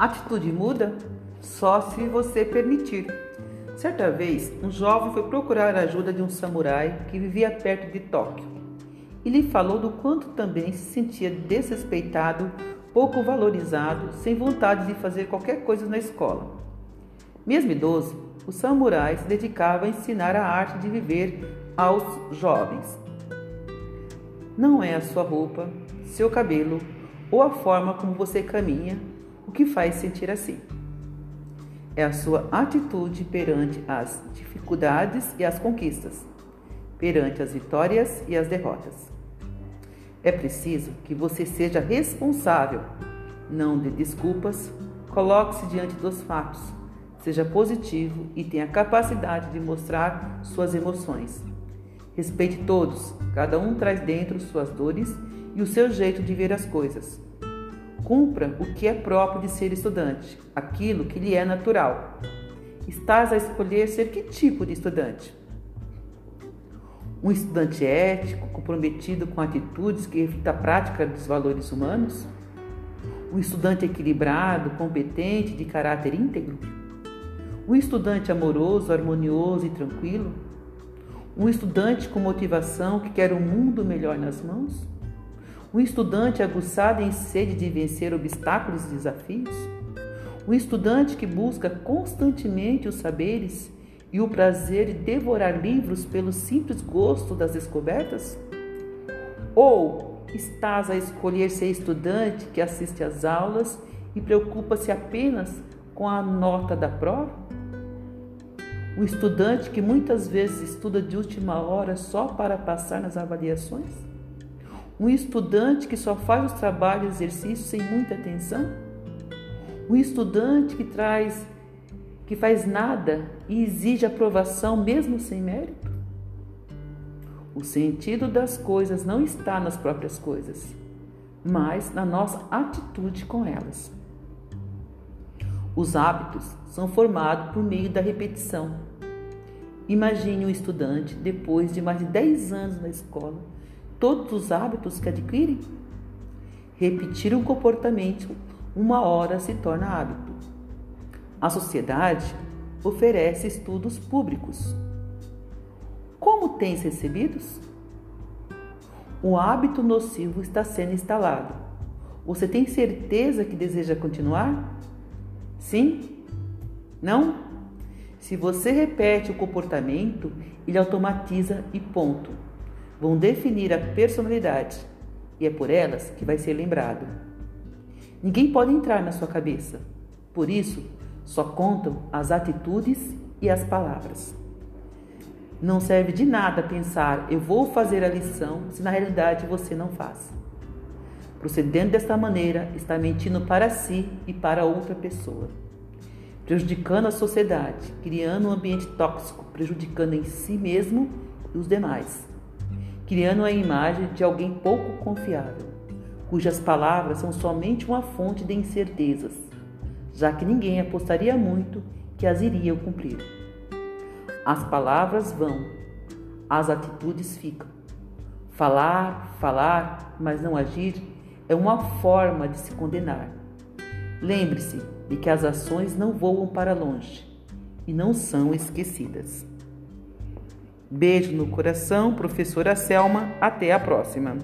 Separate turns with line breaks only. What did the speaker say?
Atitude muda só se você permitir. Certa vez, um jovem foi procurar a ajuda de um samurai que vivia perto de Tóquio e lhe falou do quanto também se sentia desrespeitado, pouco valorizado, sem vontade de fazer qualquer coisa na escola. Mesmo idoso, o samurai se dedicava a ensinar a arte de viver aos jovens. Não é a sua roupa, seu cabelo ou a forma como você caminha o que faz sentir assim. É a sua atitude perante as dificuldades e as conquistas, perante as vitórias e as derrotas. É preciso que você seja responsável, não dê desculpas, coloque-se diante dos fatos, seja positivo e tenha capacidade de mostrar suas emoções. Respeite todos, cada um traz dentro suas dores e o seu jeito de ver as coisas. Cumpra o que é próprio de ser estudante, aquilo que lhe é natural. Estás a escolher ser que tipo de estudante? Um estudante ético, comprometido com atitudes que reflitam a prática dos valores humanos? Um estudante equilibrado, competente, de caráter íntegro? Um estudante amoroso, harmonioso e tranquilo? Um estudante com motivação que quer um mundo melhor nas mãos? Um estudante aguçado em sede de vencer obstáculos e desafios? Um estudante que busca constantemente os saberes e o prazer de devorar livros pelo simples gosto das descobertas? Ou estás a escolher ser estudante que assiste às aulas e preocupa-se apenas com a nota da prova? O estudante que muitas vezes estuda de última hora só para passar nas avaliações? Um estudante que só faz os trabalhos e exercícios sem muita atenção? Um estudante que traz que faz nada e exige aprovação mesmo sem mérito? O sentido das coisas não está nas próprias coisas, mas na nossa atitude com elas. Os hábitos são formados por meio da repetição. Imagine um estudante, depois de mais de 10 anos na escola, todos os hábitos que adquirem? Repetir um comportamento uma hora se torna hábito. A sociedade oferece estudos públicos. Como tens recebidos? O hábito nocivo está sendo instalado. Você tem certeza que deseja continuar? Sim? Não? Se você repete o comportamento, ele automatiza e ponto vão definir a personalidade e é por elas que vai ser lembrado. Ninguém pode entrar na sua cabeça, por isso só contam as atitudes e as palavras. Não serve de nada pensar eu vou fazer a lição se na realidade você não faz. Procedendo desta maneira, está mentindo para si e para outra pessoa, prejudicando a sociedade, criando um ambiente tóxico, prejudicando em si mesmo e os demais criando a imagem de alguém pouco confiável, cujas palavras são somente uma fonte de incertezas, já que ninguém apostaria muito que as iriam cumprir. As palavras vão, as atitudes ficam. Falar, falar, mas não agir é uma forma de se condenar. Lembre-se de que as ações não voam para longe e não são esquecidas. Beijo no coração, professora Selma. Até a próxima.